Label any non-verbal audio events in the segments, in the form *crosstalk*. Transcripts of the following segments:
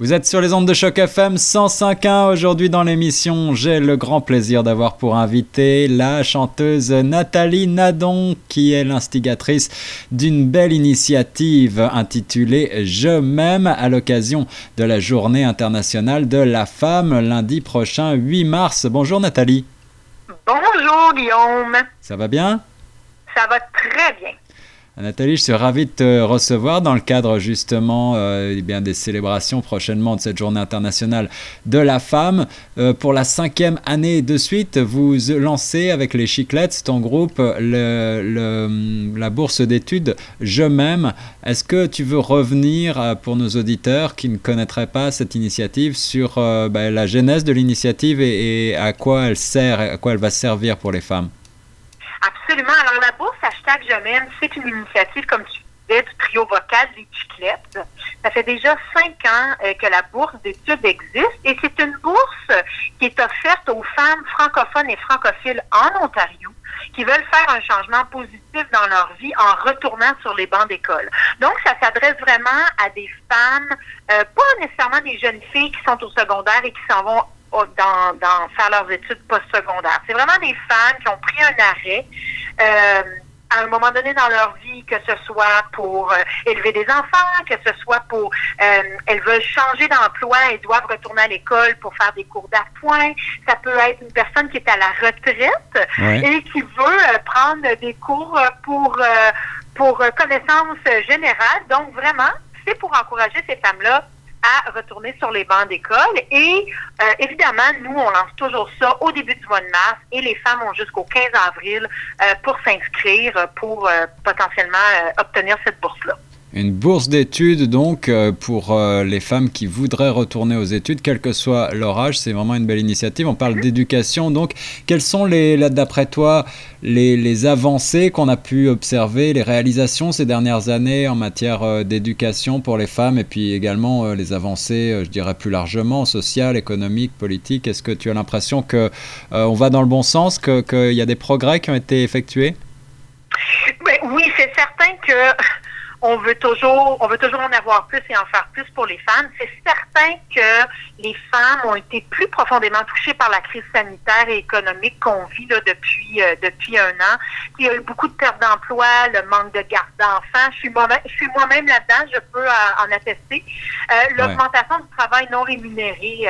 Vous êtes sur les ondes de choc FM 105.1 aujourd'hui dans l'émission. J'ai le grand plaisir d'avoir pour invité la chanteuse Nathalie Nadon qui est l'instigatrice d'une belle initiative intitulée Je m'aime à l'occasion de la journée internationale de la femme lundi prochain 8 mars. Bonjour Nathalie. Bonjour Guillaume. Ça va bien? Ça va très bien. Nathalie, je suis ravi de te recevoir dans le cadre justement euh, eh des célébrations prochainement de cette journée internationale de la femme. Euh, pour la cinquième année de suite, vous lancez avec les Chiclettes, ton groupe, la bourse d'études Je m'aime. Est-ce que tu veux revenir euh, pour nos auditeurs qui ne connaîtraient pas cette initiative sur bah, la genèse de l'initiative et, et à quoi elle sert, à quoi elle va servir pour les femmes? Absolument. Alors, la bourse Hashtag Je m'aime, c'est une initiative, comme tu disais, du trio vocal des Chiclettes. Ça fait déjà cinq ans euh, que la bourse d'études existe et c'est une bourse qui est offerte aux femmes francophones et francophiles en Ontario qui veulent faire un changement positif dans leur vie en retournant sur les bancs d'école. Donc, ça s'adresse vraiment à des femmes, euh, pas nécessairement des jeunes filles qui sont au secondaire et qui s'en vont dans, dans, faire leurs études postsecondaires. C'est vraiment des femmes qui ont pris un arrêt euh, à un moment donné dans leur vie, que ce soit pour euh, élever des enfants, que ce soit pour euh, elles veulent changer d'emploi et doivent retourner à l'école pour faire des cours d'appoint. Ça peut être une personne qui est à la retraite et qui veut prendre des cours pour pour connaissance générale. Donc vraiment, c'est pour encourager ces femmes-là à retourner sur les bancs d'école. Et euh, évidemment, nous, on lance toujours ça au début du mois de mars et les femmes ont jusqu'au 15 avril euh, pour s'inscrire pour euh, potentiellement obtenir cette bourse-là. Une bourse d'études, donc, euh, pour euh, les femmes qui voudraient retourner aux études, quel que soit leur âge. C'est vraiment une belle initiative. On parle d'éducation. Donc, quelles sont, d'après toi, les, les avancées qu'on a pu observer, les réalisations ces dernières années en matière euh, d'éducation pour les femmes et puis également les avancées, je dirais plus largement, sociales, économiques, politiques? Est-ce que tu as l'impression qu'on on va dans le bon sens, qu'il y a des progrès qui ont été effectués? Ben Oui, c'est certain que on veut toujours, on veut toujours en avoir plus et en faire plus pour les femmes. C'est certain que les femmes ont été plus profondément touchées par la crise sanitaire et économique qu'on vit là, depuis euh, depuis un an. Il y a eu beaucoup de pertes d'emploi, le manque de garde d'enfants. Je suis moi-même, je suis moi-même là-dedans, je peux euh, en attester. Euh, l'augmentation du travail non rémunéré.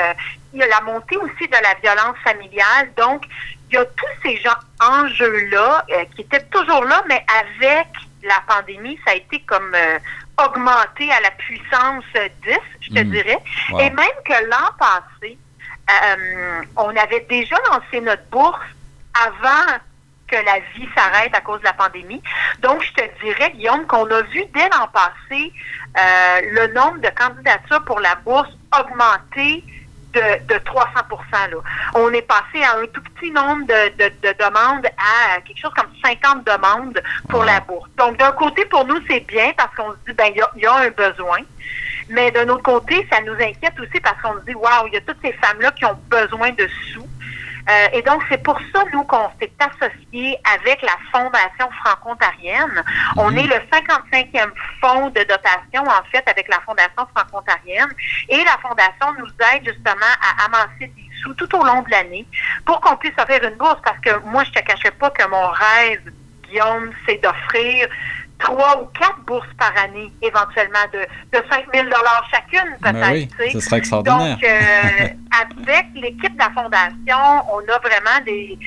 il y a la montée aussi de la violence familiale. Donc, il y a tous ces gens enjeux-là qui étaient toujours là, mais avec la pandémie, ça a été comme euh, augmenté à la puissance 10, je te hmm. dirais. Et même que l'an passé, euh, on avait déjà lancé notre bourse avant que la vie s'arrête à cause de la pandémie. Donc, je te dirais, Guillaume, qu'on a vu dès l'an passé euh, le nombre de candidatures pour la bourse augmenter de, de 300% là. On est passé à un tout petit nombre de, de, demandes à quelque chose comme 50 demandes pour la bourse. Donc, d'un côté, pour nous, c'est bien parce qu'on se dit, ben, il y, a, un besoin. Mais d'un autre côté, ça nous inquiète aussi parce qu'on se dit, waouh, il y a toutes ces femmes-là qui ont besoin de sous. Euh, et donc, c'est pour ça, nous, qu'on s'est associé avec la Fondation franco-ontarienne. On mhm. est le 55e fonds de dotation, en fait, avec la Fondation franco-ontarienne. Et la Fondation nous aide justement à amasser des sous tout au long de l'année pour qu'on puisse offrir une bourse. Parce que moi, je te cachais pas que mon rêve, Guillaume, c'est d'offrir trois ou quatre bourses par année, éventuellement de, de 5 000 chacune, ben peut-être. oui, ce serait extraordinaire. Donc, euh, *laughs* avec l'équipe de la Fondation, on a vraiment des,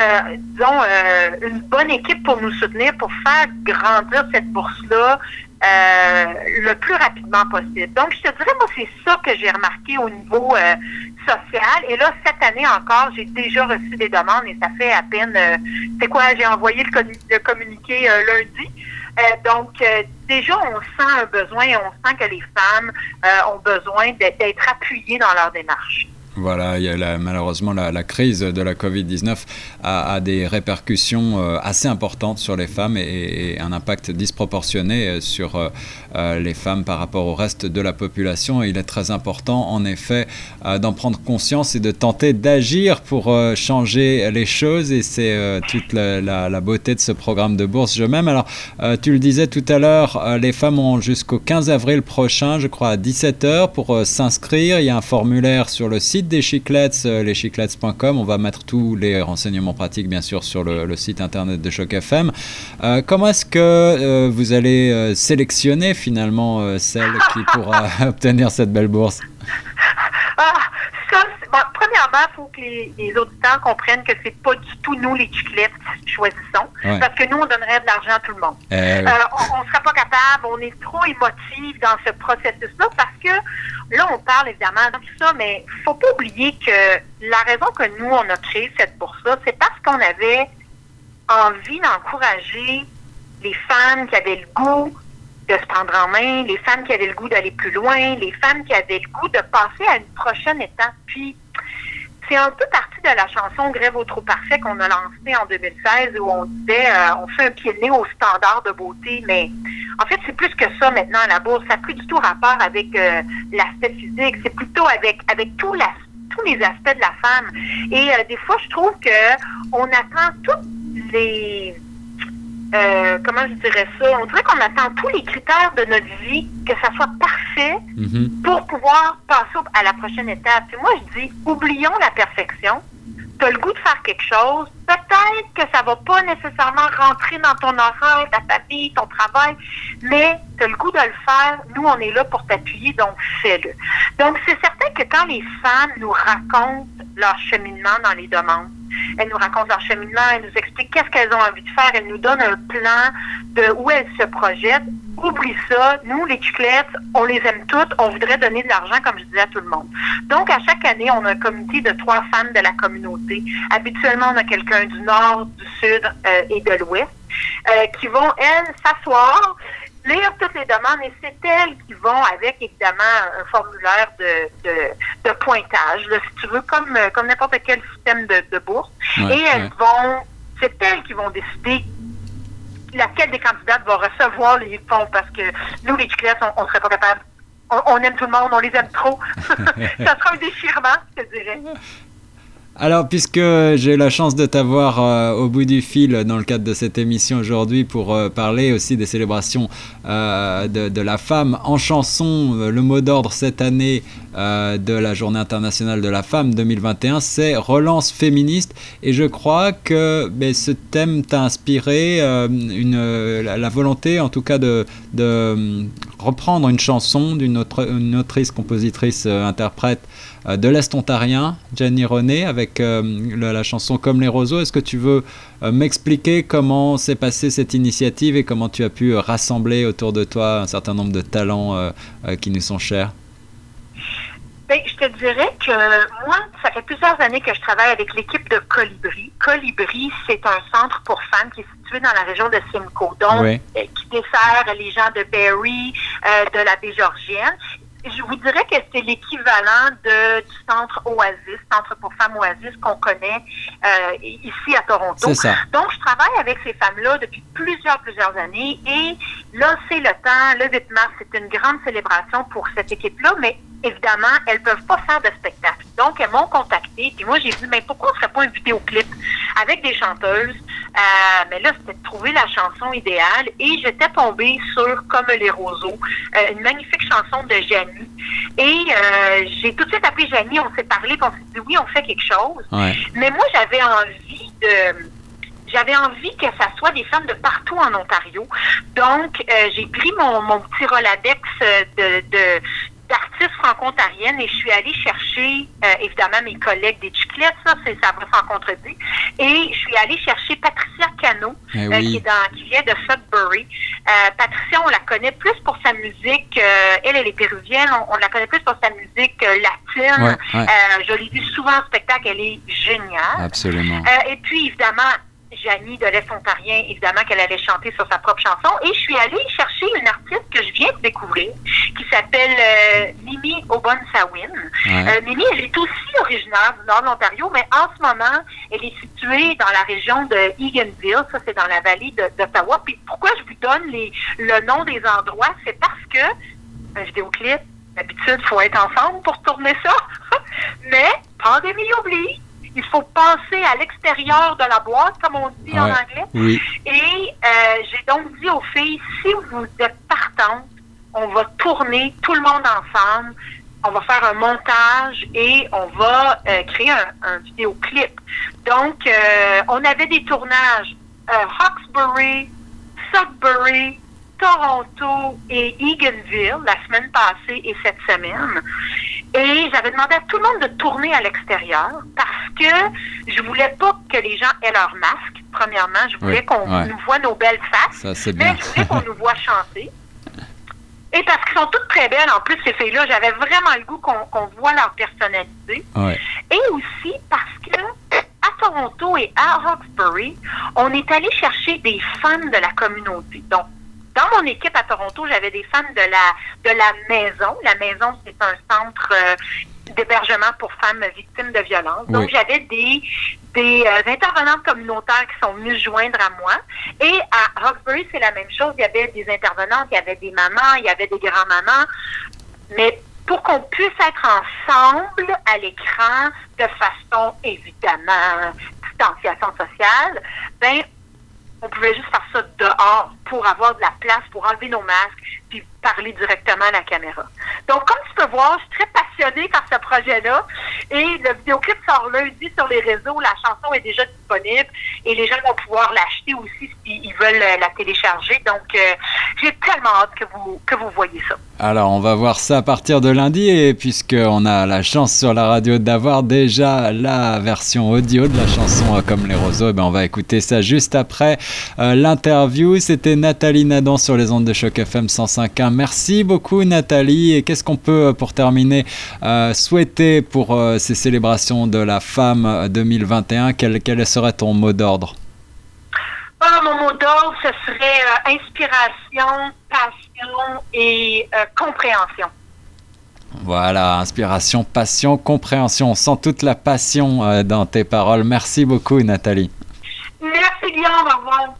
euh, disons, euh, une bonne équipe pour nous soutenir, pour faire grandir cette bourse-là euh, le plus rapidement possible. Donc, je te dirais, moi, c'est ça que j'ai remarqué au niveau euh, social. Et là, cette année encore, j'ai déjà reçu des demandes et ça fait à peine, c'est quoi, j'ai envoyé le, le communiqué lundi. Donc, déjà, on sent un besoin, on sent que les femmes ont besoin d'être appuyées dans leur démarche. Voilà, il y a malheureusement la, crise de la Covid-19 a, des répercussions euh, assez importantes sur les femmes et, un impact disproportionné euh, sur euh, les femmes par rapport au reste de la population. il est très important, en effet, d'en prendre conscience et de tenter d'agir pour changer les choses. Et c'est toute la, beauté de ce programme de bourse Je m'aime. Alors, tu le disais tout à l'heure, les femmes ont jusqu'au 15 avril prochain, je crois, à 17h pour s'inscrire. Il y a un formulaire sur le site des Chiclettes, euh, leschiclettes.com. On va mettre tous les renseignements pratiques, bien sûr, sur le, site internet de Choc FM. Euh, comment est-ce que euh, vous allez sélectionner finalement celle qui pourra *laughs* obtenir cette belle bourse? Ah, premièrement, il faut que les, auditeurs comprennent que c'est pas du tout nous, les chiclettes, choisissons. Parce que nous, on donnerait de l'argent à tout le monde. Eh on ne sera pas capable, on est trop émotifs dans ce processus-là parce que là, on parle évidemment de tout ça, mais faut pas oublier que la raison que nous, on a créé cette bourse-là, c'est parce qu'on avait envie d'encourager les femmes qui avaient le goût de se prendre en main, les femmes qui avaient le goût d'aller plus loin, les femmes qui avaient le goût de passer à une prochaine étape. Puis, c'est un peu parti de la chanson Grève au trop parfait qu'on a lancée en 2016 où on disait euh, on fait un pied de nez au standard de beauté, mais en fait, c'est plus que ça maintenant à la bourse. Ça n'a plus du tout rapport avec euh, l'aspect physique, c'est plutôt avec, avec tous les aspects de la femme. Et euh, des fois, je trouve que on attend toutes les euh, comment je dirais ça, on dirait qu'on attend tous les critères de notre vie, que ça soit parfait mhm. pour pouvoir passer à la prochaine étape. Puis moi, je dis, oublions la perfection. Tu as le goût de faire quelque chose. Peut-être que ça va pas nécessairement rentrer dans ton horaire, ta famille, ton travail, mais tu as le goût de le faire. Nous, on est là pour t'appuyer, donc fais-le. Donc, c'est certain que quand les femmes nous racontent leur cheminement dans les demandes, elles nous racontent leur cheminement, elles nous expliquent qu'est-ce qu'elles ont envie de faire, elles nous donnent un plan de où elles se projettent. Oublie ça, nous, les chiclettes, on les aime toutes, on voudrait donner de l'argent, comme je disais à tout le monde. Donc, à chaque année, on a un comité de trois femmes de la communauté. Habituellement, on a quelqu'un du nord, du sud euh, et de l'ouest euh, qui vont, elles, s'asseoir lire toutes les demandes et c'est elles qui vont avec évidemment un formulaire de, de, pointage, si tu veux, comme, comme n'importe quel système de, bourse. et elles vont, c'est elles qui vont décider laquelle des candidates va recevoir les fonds? Parce que nous, les clients, on ne serait pas capable. On, on, aime tout le monde, on les aime trop. *laughs* ça sera un déchirement, je dirais. Alors, puisque j'ai la chance de t'avoir euh, au bout du fil dans le cadre de cette émission aujourd'hui pour euh, parler aussi des célébrations euh, de, la femme en chanson, le mot d'ordre cette année de la Journée internationale de la femme 2021, c'est relance féministe. Et je crois que ben, ce thème t'a inspiré la, volonté, en tout cas, de, de reprendre une chanson d'une autrice, compositrice, interprète de l'Est ontarien, Jenny René, avec euh, la, chanson Comme les roseaux. Est-ce que tu veux euh, m'expliquer comment s'est passée cette initiative et comment tu as pu rassembler autour de toi un certain nombre de talents qui nous sont chers? Ben, je te dirais que moi, ça fait plusieurs années que je travaille avec l'équipe de Colibri. Colibri, c'est un centre pour femmes qui est situé dans la région de Simcoe, donc qui dessert les gens de Berry, de la baie Georgienne je vous dirais que c'est l'équivalent de, du centre Oasis, centre pour femmes Oasis qu'on connaît euh, ici à Toronto. Donc, je travaille avec ces femmes-là depuis plusieurs, plusieurs années et là, c'est le temps. Le 8 mars, c'est une grande célébration pour cette équipe-là, mais évidemment, elles peuvent pas faire de spectacle. Donc, elles m'ont contacté, puis moi, j'ai dit, mais pourquoi on ne ferait pas un vidéoclip avec des chanteuses? Euh, mais là, c'était de trouver la chanson idéale et j'étais tombée sur Comme les roseaux, euh, une magnifique chanson de Janie. Et euh, j'ai tout de suite appelé Janie, on s'est parlé, on s'est dit, oui, on fait quelque chose. Mais moi, j'avais envie de j'avais envie que ça soit des femmes de partout en Ontario. Donc, j'ai pris mon, mon petit Roladex de, de, d'artistes franco-ontariennes et je suis allée chercher euh, évidemment mes collègues des Chiclettes, ça, c'est, ça va sans contredit. Et je suis allée chercher Patricia Cano, eh euh, qui, est dans, qui vient de Sudbury. Euh, Patricia, on la connaît plus pour sa musique, elle, elle est péruvienne, on, la connaît plus pour sa musique latine. je l'ai vue souvent en spectacle, elle est géniale. Absolument. et puis, évidemment, Janie de l'Est ontarien, évidemment qu'elle allait chanter sur sa propre chanson. Et je suis allée chercher une artiste que je viens de découvrir, qui s'appelle euh, Mimi née au Bonsawin. Euh, Mimi, elle est aussi originaire du nord de l'Ontario, mais en ce moment, elle est située dans la région de Eganville, ça c'est dans la vallée d'Ottawa. Puis pourquoi je vous donne les, le nom des endroits, c'est parce que un vidéoclip, d'habitude, il faut être ensemble pour tourner ça. *laughs* mais pandémie oublie il faut penser à l'extérieur de la boîte, comme on dit en anglais. Et euh, j'ai donc dit aux filles, si vous êtes partantes, on va tourner tout le monde ensemble, on va faire un montage et on va euh, créer un, vidéoclip. Donc, euh, on avait des tournages Hawkesbury, Sudbury, Toronto et Eganville la semaine passée et cette semaine. Et j'avais demandé à tout le monde de tourner à l'extérieur parce que je voulais pas que les gens aient leur masque. Premièrement, je voulais qu'on nous voit nos belles faces. mais je voulais qu'on nous voit chanter. Et parce qu'elles sont toutes très belles, en plus, ces filles-là, j'avais vraiment le goût qu'on voit leur personnalité. Et aussi parce que à Toronto et à Hawkesbury, on est allé chercher des fans de la communauté. Donc, dans mon équipe à Toronto, j'avais des femmes de la de la maison. La maison, c'est un centre euh, d'hébergement pour femmes victimes de violence. Donc, j'avais des des euh, intervenantes communautaires qui sont venues joindre à moi. Et à Roxbury, c'est la même chose. Il y avait des intervenantes, il y avait des mamans, il y avait des grands-mamans. Mais pour qu'on puisse être ensemble à l'écran de façon évidemment distanciation sociale, ben on pouvait juste faire ça dehors pour avoir de la place, pour enlever nos masques, puis parler directement à la caméra. Donc, comme tu peux voir, je suis très passionnée par ce projet-là. Et le vidéoclip sort lundi sur les réseaux. La chanson est déjà disponible et les gens vont pouvoir l'acheter aussi s'ils veulent la télécharger. Donc, euh, j'ai tellement hâte que vous, que vous voyez ça. Alors, on va voir ça à partir de lundi. Et puisqu'on a la chance sur la radio d'avoir déjà la version audio de la chanson euh, Comme les roseaux, eh ben, on va écouter ça juste après euh, l'interview. C'était Nathalie Nadan sur les ondes de choc FM 105.1. Merci beaucoup, Nathalie. Et qu'est-ce qu'on peut, pour terminer, souhaiter pour ces célébrations de la femme 2021 quel, quel serait ton mot d'ordre? Ah, mon mot d'ordre, ce serait euh, inspiration, passion et euh, compréhension. Voilà, inspiration, passion, compréhension. On sent toute la passion euh, dans tes paroles. Merci beaucoup, Nathalie. Merci, bien. Au revoir.